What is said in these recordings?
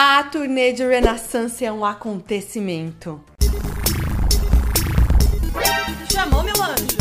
A turnê de Renaissance é um acontecimento. Chamou, meu anjo?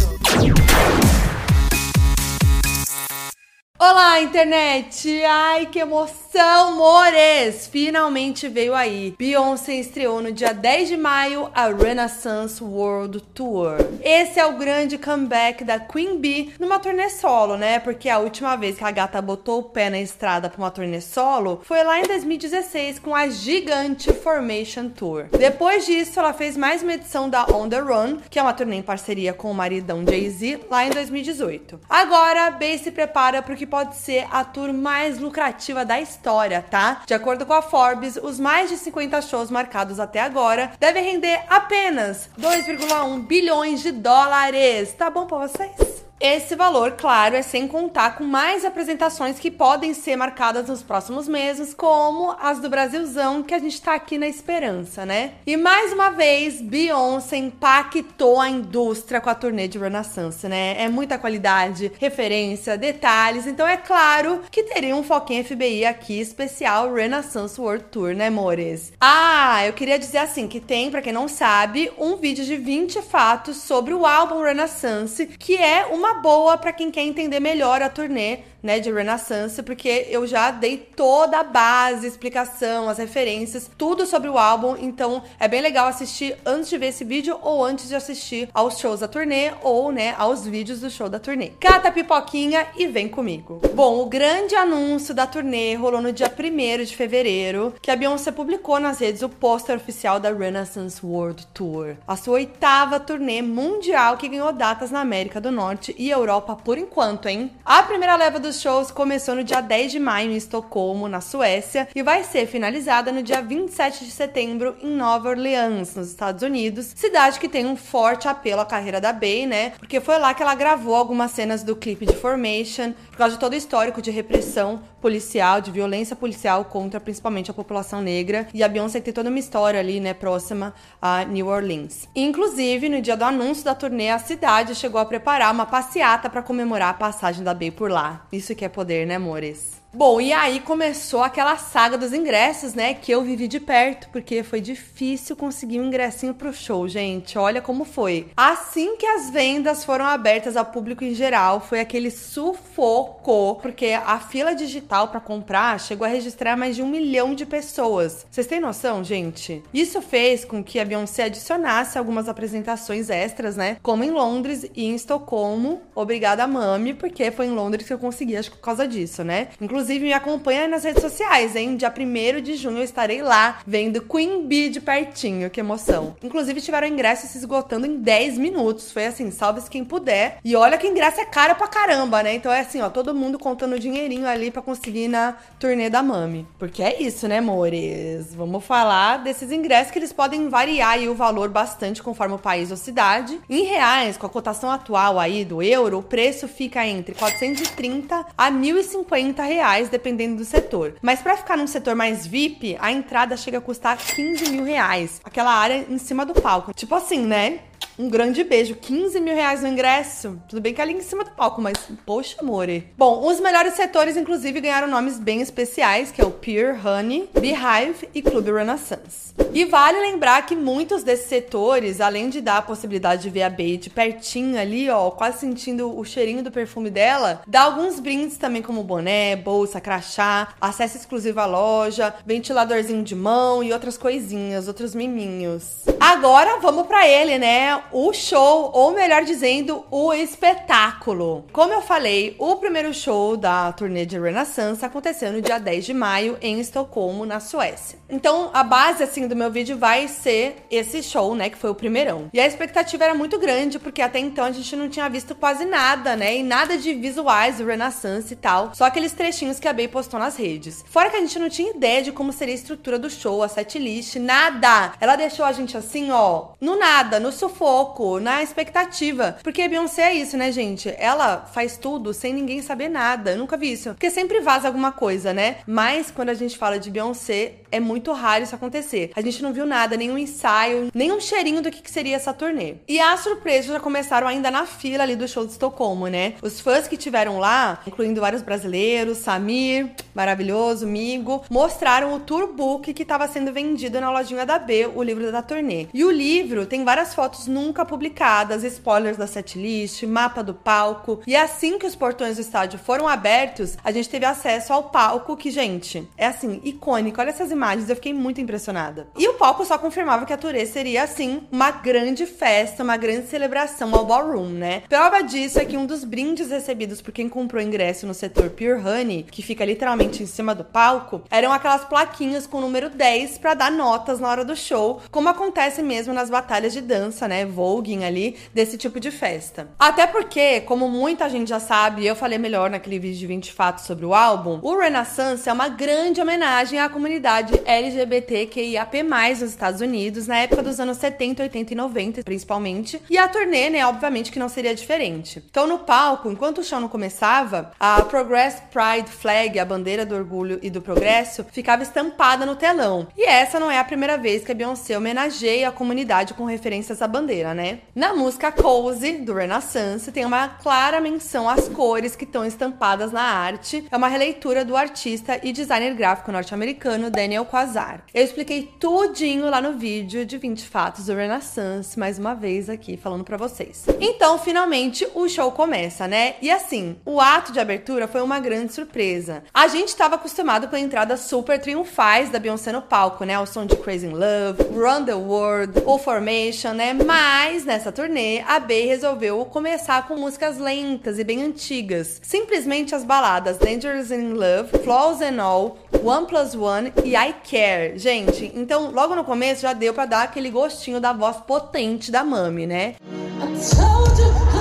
Olá, internet! Ai, que emoção, mores! Finalmente veio aí. Beyoncé estreou no dia 10 de maio a Renaissance World Tour. Esse é o grande comeback da Queen Bee numa turnê solo, né? Porque a última vez que a gata botou o pé na estrada pra uma turnê solo foi lá em 2016 com a gigante Formation Tour. Depois disso, ela fez mais uma edição da On The Run, que é uma turnê em parceria com o maridão Jay-Z, lá em 2018. Agora, Bey se prepara pro que pode ser a tour mais lucrativa da história, tá? De acordo com a Forbes, os mais de 50 shows marcados até agora devem render apenas 2,1 bilhões de dólares. Tá bom pra vocês? Esse valor, claro, é sem contar com mais apresentações que podem ser marcadas nos próximos meses, como as do Brasilzão, que a gente tá aqui na esperança, né? E mais uma vez, Beyoncé impactou a indústria com a turnê de Renaissance, né? É muita qualidade, referência, detalhes, então é claro que teria um foquinho FBI aqui especial Renaissance World Tour, né, amores? Ah, eu queria dizer assim que tem, para quem não sabe, um vídeo de 20 fatos sobre o álbum Renaissance, que é uma uma boa para quem quer entender melhor a turnê né, de Renaissance, porque eu já dei toda a base, explicação, as referências, tudo sobre o álbum, então é bem legal assistir antes de ver esse vídeo ou antes de assistir aos shows da turnê ou, né, aos vídeos do show da turnê. Cata a pipoquinha e vem comigo. Bom, o grande anúncio da turnê rolou no dia 1 de fevereiro, que a Beyoncé publicou nas redes o pôster oficial da Renaissance World Tour, a sua oitava turnê mundial que ganhou datas na América do Norte e Europa por enquanto, hein? A primeira leva dos shows começou no dia 10 de maio em Estocolmo, na Suécia, e vai ser finalizada no dia 27 de setembro em Nova Orleans, nos Estados Unidos, cidade que tem um forte apelo à carreira da Bey, né? Porque foi lá que ela gravou algumas cenas do clipe de Formation, por causa de todo o histórico de repressão policial, de violência policial contra principalmente a população negra. E a Beyoncé tem toda uma história ali, né, próxima a New Orleans. Inclusive, no dia do anúncio da turnê, a cidade chegou a preparar uma passeata para comemorar a passagem da Bey por lá. Isso que é poder, né, amores? Bom, e aí começou aquela saga dos ingressos, né? Que eu vivi de perto, porque foi difícil conseguir um ingressinho pro show, gente. Olha como foi. Assim que as vendas foram abertas ao público em geral, foi aquele sufoco, porque a fila digital para comprar chegou a registrar mais de um milhão de pessoas. Vocês têm noção, gente? Isso fez com que a Beyoncé adicionasse algumas apresentações extras, né? Como em Londres e em Estocolmo. Obrigada, Mami, porque foi em Londres que eu consegui, acho que por causa disso, né? Inclusive, Inclusive, me acompanha nas redes sociais, hein? Dia 1 de junho eu estarei lá vendo Queen Bee de pertinho. Que emoção. Inclusive, tiveram ingressos se esgotando em 10 minutos. Foi assim, salve-se quem puder. E olha que ingresso é caro pra caramba, né? Então é assim, ó, todo mundo contando dinheirinho ali pra conseguir na turnê da Mami. Porque é isso, né, amores? Vamos falar desses ingressos que eles podem variar aí o valor bastante conforme o país ou cidade. Em reais, com a cotação atual aí do euro, o preço fica entre 430 a 1.050 reais reais, dependendo do setor. Mas para ficar num setor mais VIP, a entrada chega a custar 15 mil reais. Aquela área em cima do palco. Tipo assim, né? Um grande beijo. 15 mil reais no ingresso. Tudo bem que é ali em cima do palco, mas poxa, amore. Bom, os melhores setores, inclusive, ganharam nomes bem especiais, que é o Pure Honey, Beehive e Clube Renaissance. E vale lembrar que muitos desses setores, além de dar a possibilidade de ver a Bey de pertinho ali, ó, quase sentindo o cheirinho do perfume dela, dá alguns brindes também, como boné, bolsa, crachá, acesso exclusivo à loja, ventiladorzinho de mão e outras coisinhas, outros miminhos. Agora vamos para ele, né? O show, ou melhor dizendo, o espetáculo. Como eu falei, o primeiro show da turnê de Renaissance aconteceu no dia 10 de maio em Estocolmo, na Suécia. Então, a base assim do meu vídeo vai ser esse show, né, que foi o primeirão. E a expectativa era muito grande, porque até então a gente não tinha visto quase nada, né, e nada de visuais do Renaissance e tal. Só aqueles trechinhos que a Bey postou nas redes. Fora que a gente não tinha ideia de como seria a estrutura do show, a setlist, nada. Ela deixou a gente assim, ó, no nada, no sufoco pouco na expectativa. Porque a Beyoncé é isso, né, gente? Ela faz tudo sem ninguém saber nada. Eu nunca vi isso. Porque sempre vaza alguma coisa, né? Mas quando a gente fala de Beyoncé, é muito raro isso acontecer. A gente não viu nada, nenhum ensaio, nenhum cheirinho do que, seria essa turnê. E as surpresas já começaram ainda na fila ali do show de Estocolmo, né? Os fãs que tiveram lá, incluindo vários brasileiros, Samir, maravilhoso, Migo, mostraram o tour book que estava sendo vendido na lojinha da B, o livro da turnê. E o livro tem várias fotos nunca publicadas, spoilers da setlist, mapa do palco. E assim que os portões do estádio foram abertos, a gente teve acesso ao palco que, gente, é assim, icônico. Olha essas imagens, eu fiquei muito impressionada. E o palco só confirmava que a turnê seria, assim, uma grande festa, uma grande celebração ao ballroom, né? Prova disso é que um dos brindes recebidos por quem comprou ingresso no setor Pure Honey, que fica literalmente em cima do palco, eram aquelas plaquinhas com o número 10 para dar notas na hora do show, como acontece mesmo nas batalhas de dança, né? Voguing ali, desse tipo de festa. Até porque, como muita gente já sabe, eu falei melhor naquele vídeo de 20 fatos sobre o álbum, o Renaissance é uma grande homenagem à comunidade LGBTQIAP+, nos Estados Unidos, na época dos anos 70, 80 e 90, principalmente. E a turnê, né, obviamente que não seria diferente. Então, no palco, enquanto o show não começava, a Progress Pride Flag, a bandeira do orgulho e do progresso, ficava estampada no telão. E essa não é a primeira vez que a Beyoncé homenageia a comunidade com referências à bandeira, né? Na música Cozy, do Renaissance, tem uma clara menção às cores que estão estampadas na arte. É uma releitura do artista e designer gráfico norte-americano Daniel Quasar. Eu expliquei tudinho lá no vídeo de 20 fatos do Renaissance, mais uma vez aqui falando para vocês. Então, finalmente, o show começa, né? E assim, o ato de abertura foi uma grande surpresa. A gente estava acostumado com a entrada super triunfais da Beyoncé no palco, né? O som de Crazy in Love, Run the World, O Formation, né? Mas nessa turnê, a Bey resolveu começar com músicas lentas e bem antigas. Simplesmente as baladas Dangerous in Love, Flaws and All, One Plus One e I Care. Gente, então logo no começo já deu para dar aquele gostinho da voz potente da Mami, né? I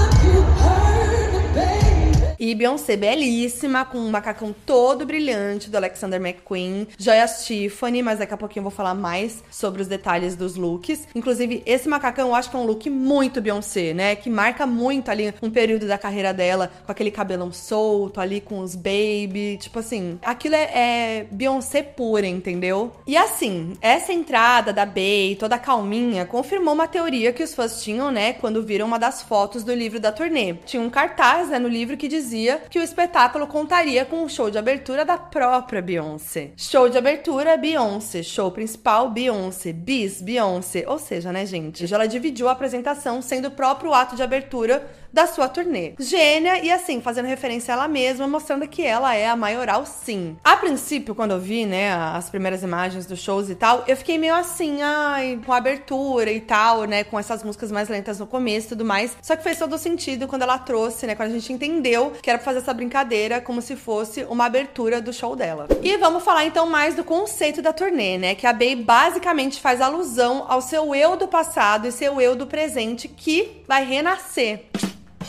e Beyoncé belíssima, com um macacão todo brilhante do Alexander McQueen, joias Tiffany, mas daqui a pouquinho eu vou falar mais sobre os detalhes dos looks. Inclusive, esse macacão eu acho que é um look muito Beyoncé, né? Que marca muito ali um período da carreira dela, com aquele cabelão solto ali, com os baby. Tipo assim, aquilo é, é Beyoncé pura, entendeu? E assim, essa entrada da Bey, toda calminha, confirmou uma teoria que os fãs tinham, né? Quando viram uma das fotos do livro da turnê. Tinha um cartaz, né, no livro que dizia dizia que o espetáculo contaria com um show de abertura da própria Beyoncé. Show de abertura, Beyoncé. Show principal, Beyoncé. Bis, Beyoncé. Ou seja, né, gente? Ela dividiu a apresentação sendo o próprio ato de abertura da sua turnê. Gênia e assim, fazendo referência a ela mesma, mostrando que ela é a maioral sim. A princípio, quando eu vi, né, as primeiras imagens dos shows e tal, eu fiquei meio assim, ai, com a abertura e tal, né, com essas músicas mais lentas no começo e tudo mais. Só que fez todo sentido quando ela trouxe, né, quando a gente entendeu que era pra fazer essa brincadeira como se fosse uma abertura do show dela. E vamos falar então mais do conceito da turnê, né, que a Bey basicamente faz alusão ao seu eu do passado e seu eu do presente que vai renascer.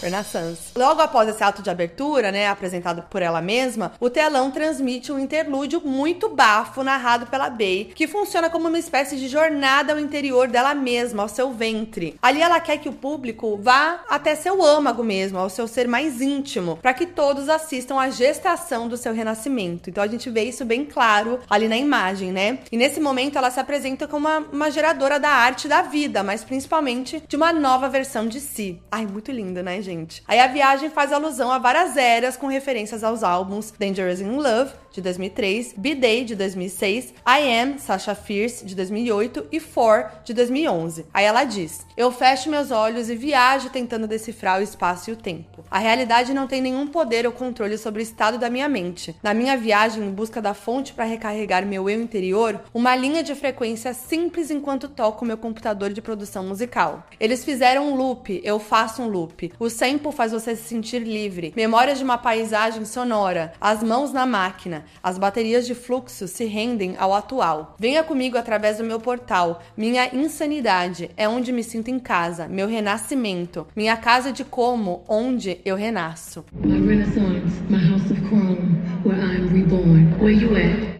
Renaissance. Logo após esse ato de abertura, né, apresentado por ela mesma, o telão transmite um interlúdio muito bafo narrado pela Bey, que funciona como uma espécie de jornada ao interior dela mesma, ao seu ventre. Ali ela quer que o público vá até seu âmago mesmo, ao seu ser mais íntimo, para que todos assistam à gestação do seu renascimento. Então a gente vê isso bem claro ali na imagem, né? E nesse momento ela se apresenta como uma, uma geradora da arte da vida, mas principalmente de uma nova versão de si. Ai, muito linda, né, gente. Aí a viagem faz alusão a várias eras com referências aos álbuns Dangerous in Love, de 2003, B-Day, de 2006, I Am, Sasha Fierce, de 2008 e For, de 2011. Aí ela diz: Eu fecho meus olhos e viajo tentando decifrar o espaço e o tempo. A realidade não tem nenhum poder ou controle sobre o estado da minha mente. Na minha viagem em busca da fonte para recarregar meu eu interior, uma linha de frequência simples enquanto toco meu computador de produção musical. Eles fizeram um loop, eu faço um loop. O sample faz você se sentir livre. Memórias de uma paisagem sonora, as mãos na máquina, as baterias de fluxo se rendem ao atual. Venha comigo através do meu portal. Minha insanidade é onde me sinto em casa, meu renascimento, minha casa de como, onde eu renasço. My renaissance, my house of chrome, where I'm reborn. Where you at?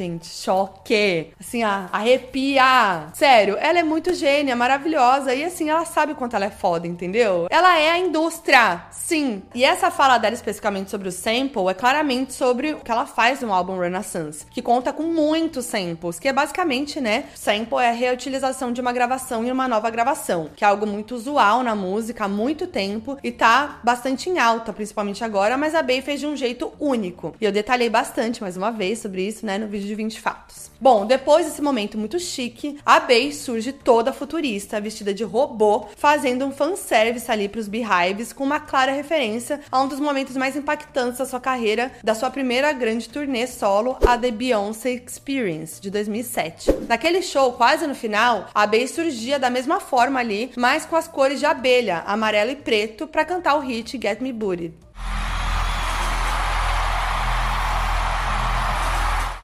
Gente, choque. Assim, a, arrepia. Sério, ela é muito gênia, maravilhosa. E assim, ela sabe o quanto ela é foda, entendeu? Ela é a indústria, sim. E essa fala dela especificamente sobre o sample é claramente sobre o que ela faz no álbum Renaissance, que conta com muitos samples, que é basicamente, né, sample é a reutilização de uma gravação em uma nova gravação, que é algo muito usual na música há muito tempo e tá bastante em alta, principalmente agora, mas a Bey fez de um jeito único. E eu detalhei bastante mais uma vez sobre isso, né, no vídeo de 20 fatos. Bom, depois desse momento muito chique, a Bey surge toda futurista, vestida de robô, fazendo um fanservice ali pros Beehives, com uma clara referência a um dos momentos mais impactantes da sua carreira, da sua primeira grande turnê solo, a The Beyoncé Experience, de 2007. Naquele show, quase no final, a Bey surgia da mesma forma ali, mas com as cores de abelha, amarelo e preto, para cantar o hit Get Me Booted.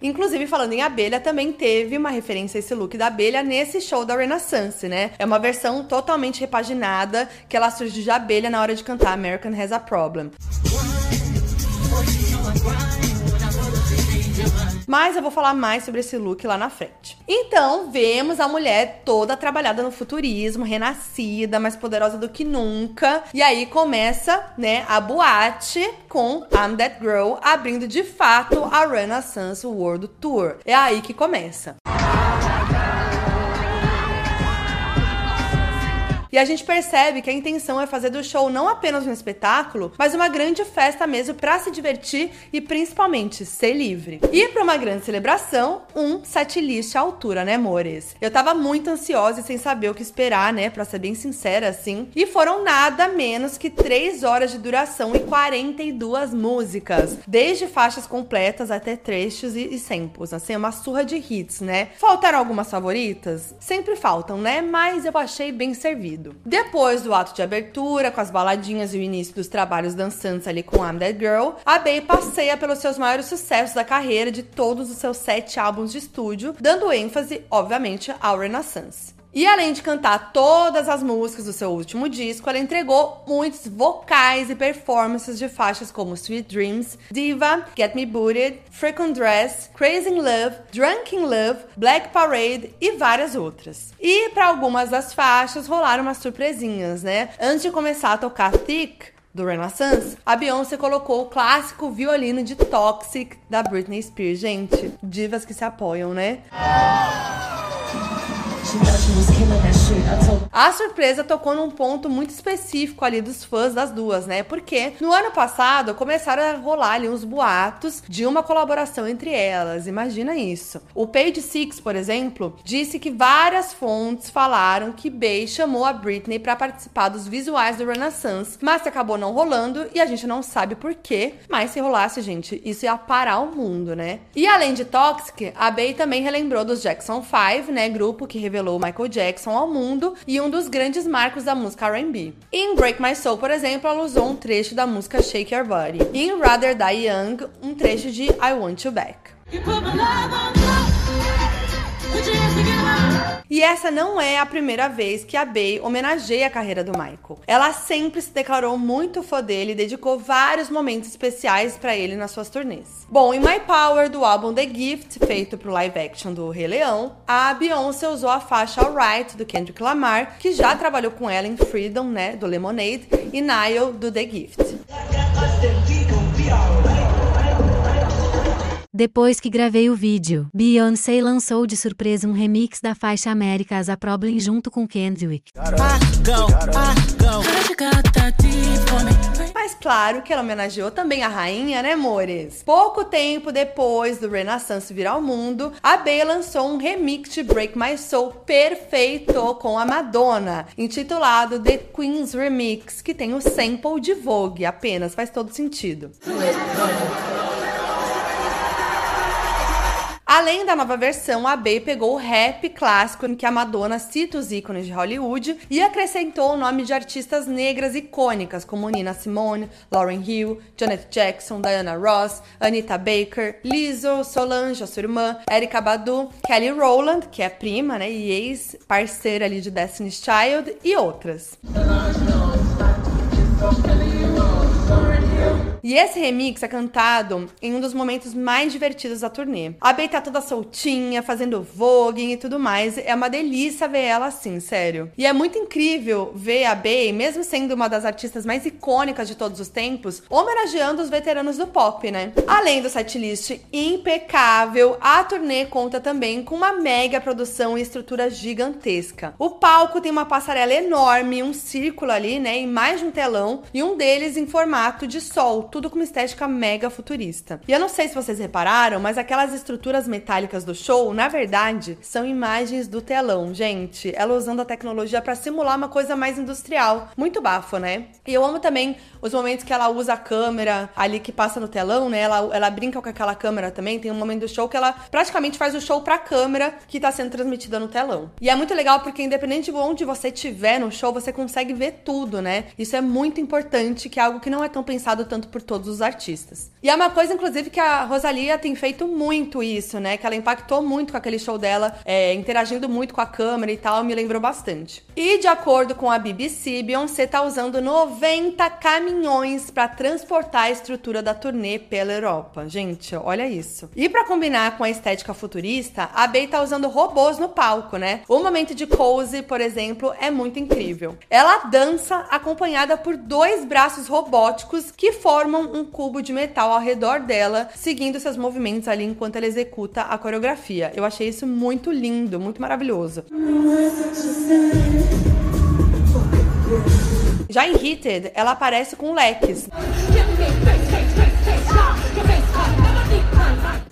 Inclusive, falando em abelha, também teve uma referência a esse look da abelha nesse show da Renaissance, né? É uma versão totalmente repaginada que ela surge de abelha na hora de cantar American Has a Problem. Mas eu vou falar mais sobre esse look lá na frente. Então, vemos a mulher toda trabalhada no futurismo, renascida, mais poderosa do que nunca. E aí começa, né, a boate com I'm That Girl abrindo de fato a Renaissance World Tour. É aí que começa. E a gente percebe que a intenção é fazer do show não apenas um espetáculo, mas uma grande festa mesmo para se divertir e principalmente ser livre. E para uma grande celebração, um setlist à altura, né, amores? Eu tava muito ansiosa e sem saber o que esperar, né, para ser bem sincera assim. E foram nada menos que 3 horas de duração e 42 músicas, desde faixas completas até trechos e, e samples, assim, uma surra de hits, né? Faltaram algumas favoritas? Sempre faltam, né? Mas eu achei bem servido. Depois do ato de abertura, com as baladinhas e o início dos trabalhos dançantes ali com I'm That Girl, a Bey passeia pelos seus maiores sucessos da carreira de todos os seus sete álbuns de estúdio, dando ênfase, obviamente, ao Renaissance. E além de cantar todas as músicas do seu último disco, ela entregou muitos vocais e performances de faixas como Sweet Dreams, Diva, Get Me Booted, Freak Dress, Crazy in Love, Drunk in Love, Black Parade e várias outras. E para algumas das faixas rolaram umas surpresinhas, né? Antes de começar a tocar Thick, do Renaissance, a Beyoncé colocou o clássico violino de Toxic da Britney Spears. Gente, divas que se apoiam, né? She thought she was killing that shit. A surpresa tocou num ponto muito específico ali dos fãs das duas, né? Porque no ano passado começaram a rolar ali uns boatos de uma colaboração entre elas. Imagina isso. O Page Six, por exemplo, disse que várias fontes falaram que Bey chamou a Britney para participar dos visuais do Renaissance, mas acabou não rolando e a gente não sabe por quê. Mas se rolasse, gente, isso ia parar o mundo, né? E além de Toxic, a Bey também relembrou dos Jackson 5, né? Grupo que revelou revelou Michael Jackson ao mundo e um dos grandes marcos da música R&B. Em Break My Soul, por exemplo, ela usou um trecho da música Shake Your Body. E em Rather Die Young, um trecho de I Want You Back. E essa não é a primeira vez que a Bey homenageia a carreira do Michael. Ela sempre se declarou muito fã dele e dedicou vários momentos especiais para ele nas suas turnês. Bom, em My Power, do álbum The Gift, feito pro live action do Rei Leão, a Beyoncé usou a faixa Alright, do Kendrick Lamar, que já trabalhou com ela em Freedom, né, do Lemonade, e Nile, do The Gift. Depois que gravei o vídeo, Beyoncé lançou de surpresa um remix da faixa América as a Problem junto com Kendrick. Mas claro que ela homenageou também a rainha, né, amores? Pouco tempo depois do Renaissance vir ao mundo, a Bey lançou um remix de Break My Soul perfeito com a Madonna, intitulado The Queen's Remix, que tem o sample de Vogue apenas, faz todo sentido. Além da nova versão, a Bey pegou o rap clássico em que a Madonna cita os ícones de Hollywood e acrescentou o nome de artistas negras icônicas como Nina Simone, Lauryn Hill, Janet Jackson, Diana Ross, Anita Baker, Lizzo, Solange, a sua irmã, Erika Badu, Kelly Rowland, que é prima né, e ex-parceira ali de Destiny's Child, e outras. E esse remix é cantado em um dos momentos mais divertidos da turnê. A Bey tá toda soltinha, fazendo voguing e tudo mais. É uma delícia ver ela assim, sério. E é muito incrível ver a Bey, mesmo sendo uma das artistas mais icônicas de todos os tempos, homenageando os veteranos do pop, né? Além do setlist impecável, a turnê conta também com uma mega produção e estrutura gigantesca. O palco tem uma passarela enorme, um círculo ali, né, e mais de um telão, e um deles em formato de sol, tudo com uma estética mega futurista. E eu não sei se vocês repararam, mas aquelas estruturas metálicas do show, na verdade, são imagens do telão, gente. Ela usando a tecnologia para simular uma coisa mais industrial. Muito bafo, né? E eu amo também os momentos que ela usa a câmera ali que passa no telão, né? Ela, ela brinca com aquela câmera também. Tem um momento do show que ela praticamente faz o show pra câmera que tá sendo transmitida no telão. E é muito legal porque, independente de onde você estiver no show, você consegue ver tudo, né? Isso é muito importante, que é algo que não é tão pensado tanto por todos os artistas. E é uma coisa, inclusive, que a Rosalia tem feito muito isso, né? Que ela impactou muito com aquele show dela, é, interagindo muito com a câmera e tal, me lembrou bastante. E de acordo com a BBC, Beyoncé tá usando 90 caminhões para transportar a estrutura da turnê pela Europa. Gente, olha isso. E para combinar com a estética futurista, a Bey tá usando robôs no palco, né? O momento de Cozy, por exemplo, é muito incrível. Ela dança acompanhada por dois braços robóticos que formam um cubo de metal ao redor dela, seguindo seus movimentos ali enquanto ela executa a coreografia. Eu achei isso muito lindo, muito maravilhoso. Já em Heated, ela aparece com leques.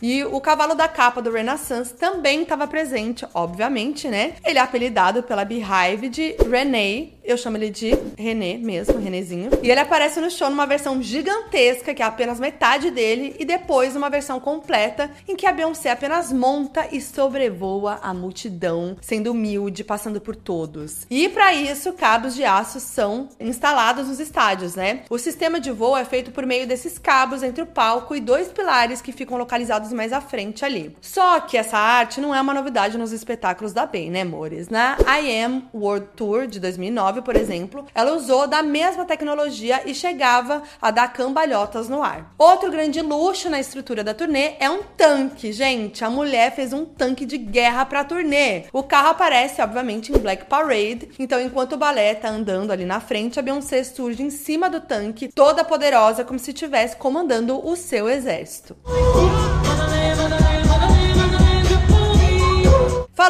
E o cavalo da capa do Renaissance também estava presente, obviamente, né? Ele é apelidado pela Beehive de René. Eu chamo ele de René mesmo, Renézinho. E ele aparece no show numa versão gigantesca, que é apenas metade dele, e depois uma versão completa, em que a Beyoncé apenas monta e sobrevoa a multidão, sendo humilde, passando por todos. E para isso, cabos de aço são instalados nos estádios, né? O sistema de voo é feito por meio desses cabos entre o palco e dois pilares que ficam localizados mais à frente ali. Só que essa arte não é uma novidade nos espetáculos da Bey, né, amores? Na I Am World Tour de 2009, por exemplo, ela usou da mesma tecnologia e chegava a dar cambalhotas no ar. Outro grande luxo na estrutura da turnê é um tanque, gente. A mulher fez um tanque de guerra pra turnê. O carro aparece, obviamente, em Black Parade. Então, enquanto o balé tá andando ali na frente, a Beyoncé surge em cima do tanque, toda poderosa, como se estivesse comandando o seu exército.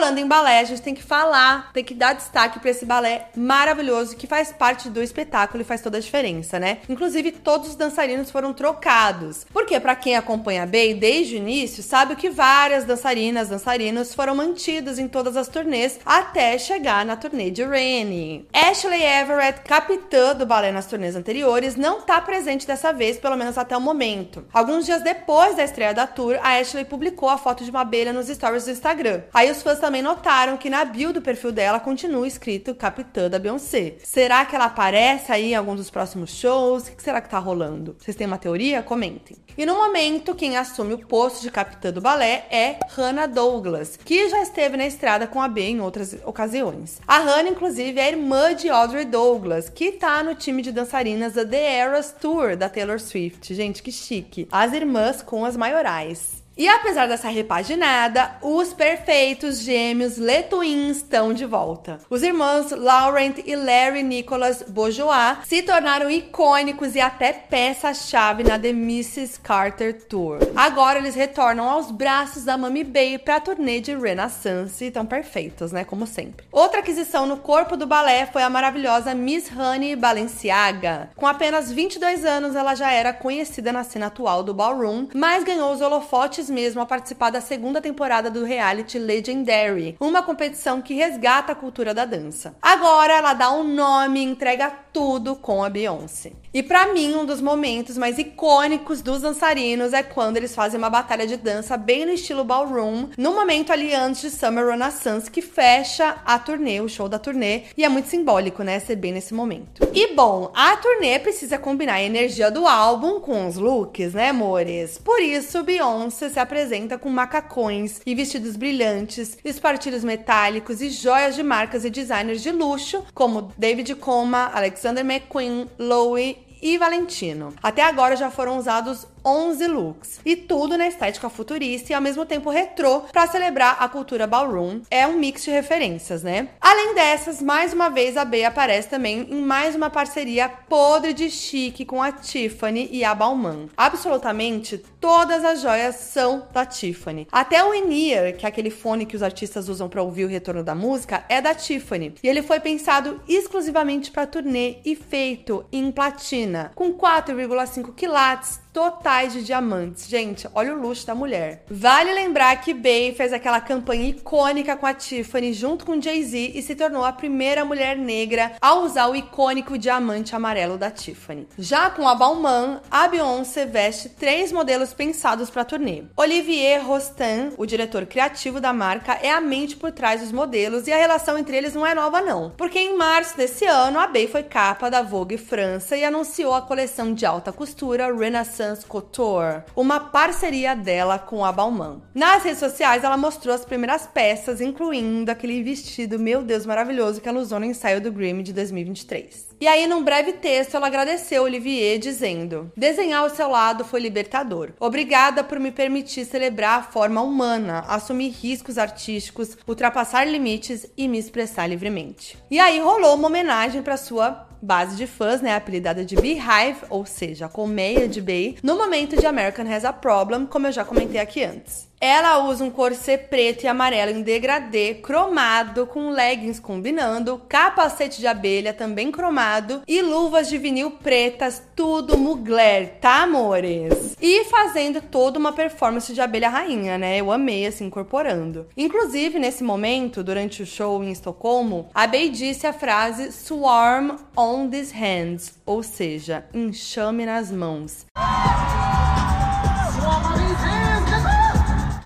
Falando em balé, a gente tem que falar, tem que dar destaque para esse balé maravilhoso que faz parte do espetáculo e faz toda a diferença, né? Inclusive, todos os dançarinos foram trocados. Porque, para quem acompanha a Bey desde o início, sabe que várias dançarinas, dançarinos foram mantidos em todas as turnês até chegar na turnê de Rennie. Ashley Everett, capitã do balé nas turnês anteriores, não tá presente dessa vez, pelo menos até o momento. Alguns dias depois da estreia da tour, a Ashley publicou a foto de uma abelha nos stories do Instagram. Aí os fãs pessoas também notaram que na bio do perfil dela continua escrito Capitã da Beyoncé. Será que ela aparece aí em algum dos próximos shows? O que será que tá rolando? Vocês têm uma teoria? Comentem. E no momento, quem assume o posto de capitã do balé é Hannah Douglas, que já esteve na estrada com a B em outras ocasiões. A Hannah, inclusive, é irmã de Audrey Douglas, que tá no time de dançarinas da The Eras Tour da Taylor Swift. Gente, que chique. As irmãs com as maiorais. E apesar dessa repaginada, os perfeitos gêmeos Letwins estão de volta. Os irmãos Laurent e Larry Nicholas Bourgeois se tornaram icônicos e até peça-chave na The Mrs. Carter Tour. Agora eles retornam aos braços da Mami Bay para a turnê de Renaissance e estão perfeitos, né? Como sempre. Outra aquisição no corpo do balé foi a maravilhosa Miss Honey Balenciaga. Com apenas 22 anos, ela já era conhecida na cena atual do ballroom, mas ganhou os holofotes antes mesmo a participar da segunda temporada do reality Legendary, uma competição que resgata a cultura da dança. Agora ela dá um nome e entrega tudo com a Beyoncé. E para mim, um dos momentos mais icônicos dos dançarinos é quando eles fazem uma batalha de dança bem no estilo ballroom, no momento ali antes de Summer Renaissance, que fecha a turnê, o show da turnê, e é muito simbólico, né, ser bem nesse momento. E bom, a turnê precisa combinar a energia do álbum com os looks, né, amores? Por isso, Beyoncé se apresenta com macacões e vestidos brilhantes, espartilhos metálicos e joias de marcas e designers de luxo, como David Coma, Alexander McQueen, Loewe e Valentino. Até agora já foram usados 11 looks. E tudo na estética futurista e ao mesmo tempo retrô para celebrar a cultura ballroom. É um mix de referências, né? Além dessas, mais uma vez a Bey aparece também em mais uma parceria podre de chique com a Tiffany e a Balmain. Absolutamente todas as joias são da Tiffany. Até o in-ear, que é aquele fone que os artistas usam para ouvir o retorno da música, é da Tiffany. E ele foi pensado exclusivamente para turnê e feito em platina, com 4,5 quilates totais de diamantes. Gente, olha o luxo da mulher. Vale lembrar que Bey fez aquela campanha icônica com a Tiffany junto com Jay-Z e se tornou a primeira mulher negra a usar o icônico diamante amarelo da Tiffany. Já com a Balmain, a Beyoncé veste três modelos pensados para a turnê. Olivier Rostand, o diretor criativo da marca, é a mente por trás dos modelos e a relação entre eles não é nova não. Porque em março desse ano, a Bey foi capa da Vogue França e anunciou a coleção de alta costura Renaissance Essence Couture, uma parceria dela com a Balmain. Nas redes sociais, ela mostrou as primeiras peças, incluindo aquele vestido, meu Deus, maravilhoso que ela usou no ensaio do Grammy de 2023. E aí, num breve texto, ela agradeceu Olivier, dizendo: Desenhar ao seu lado foi libertador. Obrigada por me permitir celebrar a forma humana, assumir riscos artísticos, ultrapassar limites e me expressar livremente. E aí rolou uma homenagem para sua base de fãs, né, apelidada de Beehive, ou seja, colmeia de Bey, no momento de American Has a Problem, como eu já comentei aqui antes. Ela usa um corset preto e amarelo em degradê, cromado, com leggings combinando, capacete de abelha também cromado e luvas de vinil pretas, tudo mugler, tá, amores? E fazendo toda uma performance de abelha rainha, né? Eu amei, assim, incorporando. Inclusive, nesse momento, durante o show em Estocolmo, a Bey disse a frase Swarm on these hands, ou seja, enxame nas mãos.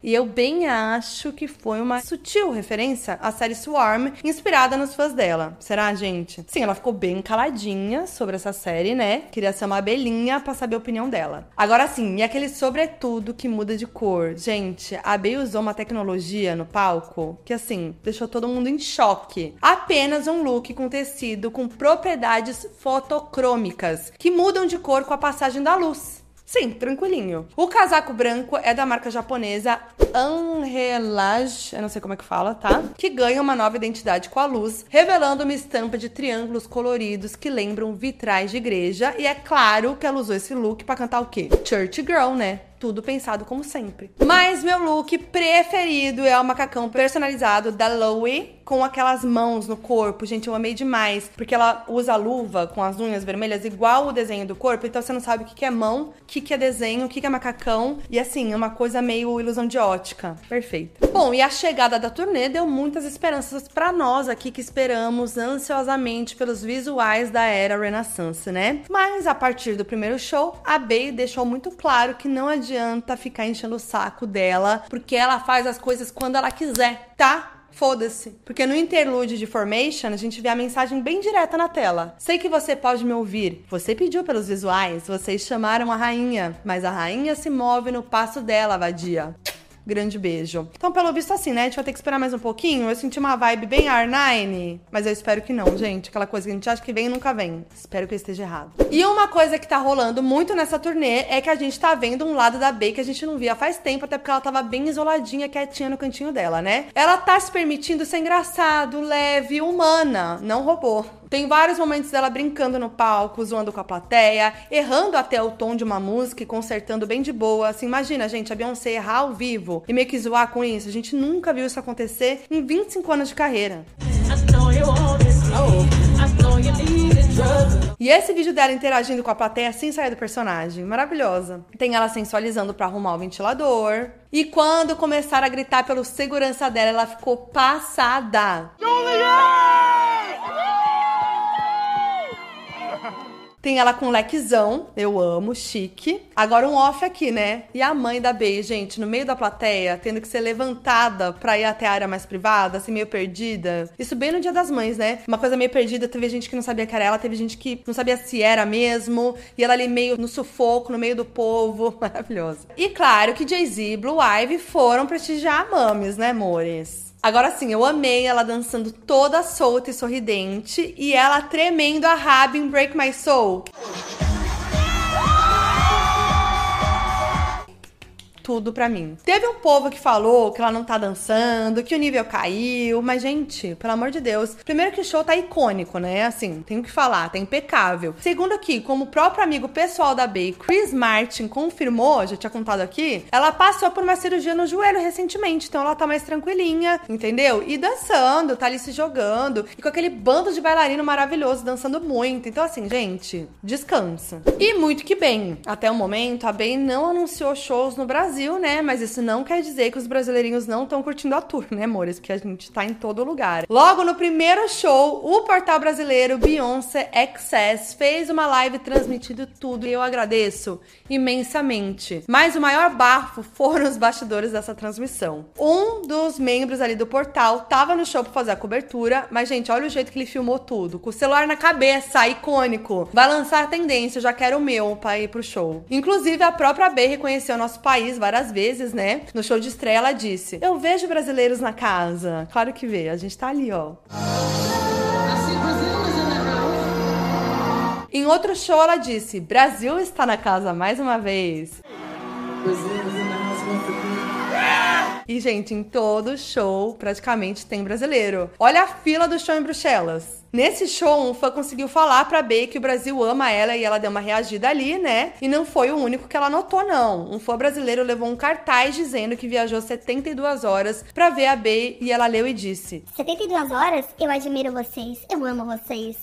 E eu bem acho que foi uma sutil referência à série Swarm, inspirada nos fãs dela. Será, gente? Sim, ela ficou bem caladinha sobre essa série, né? Queria ser uma abelhinha pra saber a opinião dela. Agora sim, e aquele sobretudo que muda de cor? Gente, a Bey usou uma tecnologia no palco que, assim, deixou todo mundo em choque. Apenas um look com tecido com propriedades fotocrômicas que mudam de cor com a passagem da luz. Sim, tranquilinho. O casaco branco é da marca japonesa Anrelage, eu não sei como é que fala, tá? Que ganha uma nova identidade com a luz, revelando uma estampa de triângulos coloridos que lembram vitrais de igreja. E é claro que ela usou esse look para cantar o quê? Church Girl, né? Tudo pensado como sempre. Mas meu look preferido é o macacão personalizado da Loewe com aquelas mãos no corpo. Gente, eu amei demais, porque ela usa luva com as unhas vermelhas igual o desenho do corpo, então você não sabe o que é mão, o que é desenho, o que é macacão, e assim, é uma coisa meio ilusão de ótica. Perfeito. Bom, e a chegada da turnê deu muitas esperanças para nós aqui que esperamos ansiosamente pelos visuais da era Renaissance, né? Mas a partir do primeiro show, a Bey deixou muito claro que não adianta adianta ficar enchendo o saco dela, porque ela faz as coisas quando ela quiser, tá? Foda-se. Porque no interlude de Formation, a gente vê a mensagem bem direta na tela. Sei que você pode me ouvir. Você pediu pelos visuais, vocês chamaram a rainha, mas a rainha se move no passo dela, vadia. Grande beijo. Então, pelo visto, assim, né? A gente vai ter que esperar mais um pouquinho. Eu senti uma vibe bem R9, mas eu espero que não, gente. Aquela coisa que a gente acha que vem e nunca vem. Espero que eu esteja errado. E uma coisa que tá rolando muito nessa turnê é que a gente tá vendo um lado da Bey que a gente não via faz tempo, até porque ela tava bem isoladinha, quietinha no cantinho dela, né? Ela tá se permitindo ser engraçado, leve, humana, não robô. Tem vários momentos dela brincando no palco, zoando com a plateia, errando até o tom de uma música e consertando bem de boa. Assim, imagina, gente, a Beyoncé errar ao vivo e meio que zoar com isso. A gente nunca viu isso acontecer em 25 anos de carreira. E esse vídeo dela interagindo com a plateia sem sair do personagem, maravilhosa. Tem ela sensualizando para arrumar o ventilador. E quando começaram a gritar pelo segurança dela, ela ficou passada. Juliet! Tem ela com lequezão, eu amo, chique. Agora um off aqui, né? E a mãe da Bey, gente, no meio da plateia, tendo que ser levantada pra ir até a área mais privada, assim, meio perdida. Isso bem no dia das mães, né? Uma coisa meio perdida, teve gente que não sabia que era ela, teve gente que não sabia se era mesmo. E ela ali meio no sufoco, no meio do povo. Maravilhosa. E claro que Jay-Z e Blue Ivy foram prestigiar a Mames, né, amores? Agora sim, eu amei ela dançando toda solta e sorridente e ela tremendo a raba em Break My Soul. Tudo pra mim. Teve um povo que falou que ela não tá dançando, que o nível caiu, mas, gente, pelo amor de Deus. Primeiro que o show tá icônico, né? Assim, tenho que falar, tá impecável. Segundo que, como o próprio amigo pessoal da Bey, Chris Martin, confirmou, já tinha contado aqui, ela passou por uma cirurgia no joelho recentemente, então ela tá mais tranquilinha, entendeu? E dançando, tá ali se jogando, e com aquele bando de bailarino maravilhoso, dançando muito. Então, assim, gente, descansa. E muito que bem. Até o momento, a Bey não anunciou shows no Brasil, né? Mas isso não quer dizer que os brasileirinhos não estão curtindo a tour, né, amores? Porque a gente tá em todo lugar. Logo no primeiro show, o portal brasileiro Beyoncé Access fez uma live transmitindo tudo e eu agradeço imensamente. Mas o maior bafo foram os bastidores dessa transmissão. Um dos membros ali do portal tava no show pra fazer a cobertura, mas gente, olha o jeito que ele filmou tudo, com o celular na cabeça, icônico. Vai lançar a tendência, eu já quero o meu pra ir pro show. Inclusive, a própria B reconheceu nosso país várias vezes, né? No show de estreia, ela disse: Eu vejo brasileiros na casa. Claro que vê, a gente tá ali, ó. Em outro show, ela disse: Brasil está na casa mais uma vez. E, gente, em todo show praticamente tem brasileiro. Olha a fila do show em Bruxelas. Nesse show, um fã conseguiu falar pra B que o Brasil ama ela e ela deu uma reagida ali, né? E não foi o único que ela notou, não. Um fã brasileiro levou um cartaz dizendo que viajou 72 horas pra ver a B e ela leu e disse: 72 horas? Eu admiro vocês, eu amo vocês.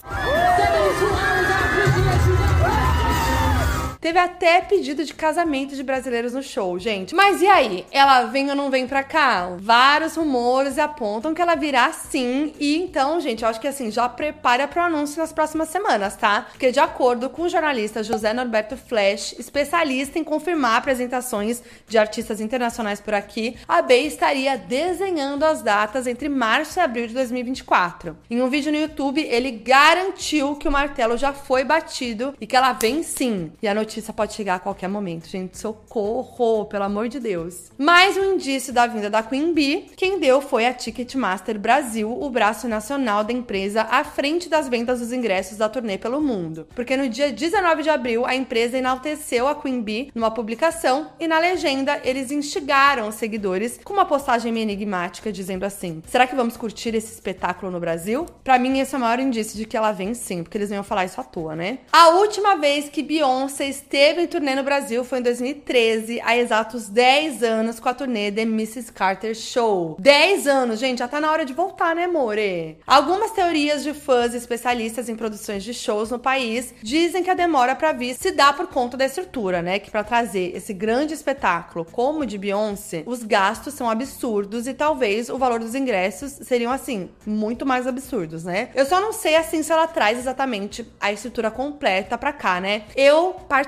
Teve até pedido de casamento de brasileiros no show, gente. Mas e aí? Ela vem ou não vem pra cá? Vários rumores apontam que ela virá sim. E então, gente, eu acho que assim, já prepara pro anúncio nas próximas semanas, tá? Porque de acordo com o jornalista José Norberto Flash, especialista em confirmar apresentações de artistas internacionais por aqui, a Bey estaria desenhando as datas entre março e abril de 2024. Em um vídeo no YouTube, ele garantiu que o martelo já foi batido e que ela vem sim. E a notícia notícia pode chegar a qualquer momento, gente. Socorro, pelo amor de Deus. Mais um indício da vinda da Queen Bee, quem deu foi a Ticketmaster Brasil, o braço nacional da empresa à frente das vendas dos ingressos da turnê pelo mundo. Porque no dia 19 de abril, a empresa enalteceu a Queen Bee numa publicação e na legenda eles instigaram os seguidores com uma postagem meio enigmática dizendo assim: Será que vamos curtir esse espetáculo no Brasil? Para mim, esse é o maior indício de que ela vem sim, porque eles iam falar isso à toa, né? A última vez que Beyoncé esteve em turnê no Brasil foi em 2013, há exatos 10 anos, com a turnê The Mrs. Carter Show. 10 anos, gente, já tá na hora de voltar, né, amore? Algumas teorias de fãs e especialistas em produções de shows no país dizem que a demora para vir se dá por conta da estrutura, né? Que para trazer esse grande espetáculo como o de Beyoncé, os gastos são absurdos e talvez o valor dos ingressos seriam assim, muito mais absurdos, né? Eu só não sei assim se ela traz exatamente a estrutura completa para cá, né? Eu particularmente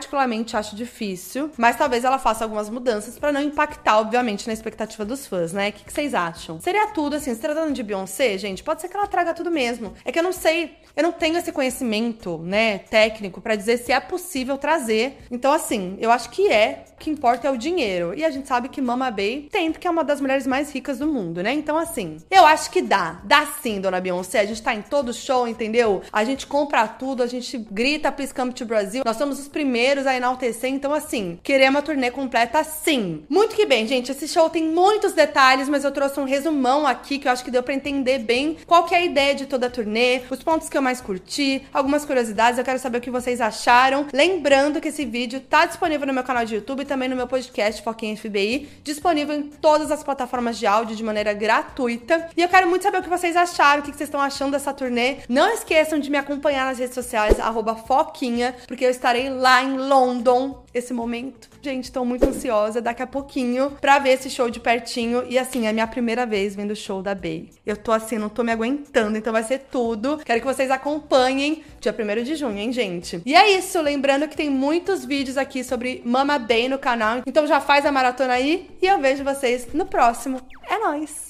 acho difícil, mas talvez ela faça algumas mudanças para não impactar, obviamente, na expectativa dos fãs, né? O que, que vocês acham? Seria tudo assim, se tratando de Beyoncé, gente, pode ser que ela traga tudo mesmo. É que eu não sei, eu não tenho esse conhecimento, né, técnico para dizer se é possível trazer. Então, assim, eu acho que é, o que importa é o dinheiro. E a gente sabe que Mama Bay tem, porque é uma das mulheres mais ricas do mundo, né? Então, assim, eu acho que dá. Dá sim, dona Beyoncé. A gente tá em todo show, entendeu? A gente compra tudo, a gente grita Come to Brasil. Nós somos os primeiros a enaltecer. Então, assim, queremos a turnê completa sim. Muito que bem, gente. Esse show tem muitos detalhes, mas eu trouxe um resumão aqui que eu acho que deu para entender bem qual que é a ideia de toda a turnê, os pontos que eu mais curti, algumas curiosidades. Eu quero saber o que vocês acharam. Lembrando que esse vídeo tá disponível no meu canal de YouTube e também no meu podcast Foquinha FBI, disponível em todas as plataformas de áudio de maneira gratuita. E eu quero muito saber o que vocês acharam, o que vocês estão achando dessa turnê. Não esqueçam de me acompanhar nas redes sociais, arroba Foquinha, porque eu estarei lá London esse momento. Gente, tô muito ansiosa daqui a pouquinho pra ver esse show de pertinho. E assim, é a minha primeira vez vendo o show da Bey. Eu tô assim, não tô me aguentando, então vai ser tudo. Quero que vocês acompanhem dia 1 de junho, hein, gente? E é isso, lembrando que tem muitos vídeos aqui sobre Mama Bey no canal. Então já faz a maratona aí e eu vejo vocês no próximo. É nóis!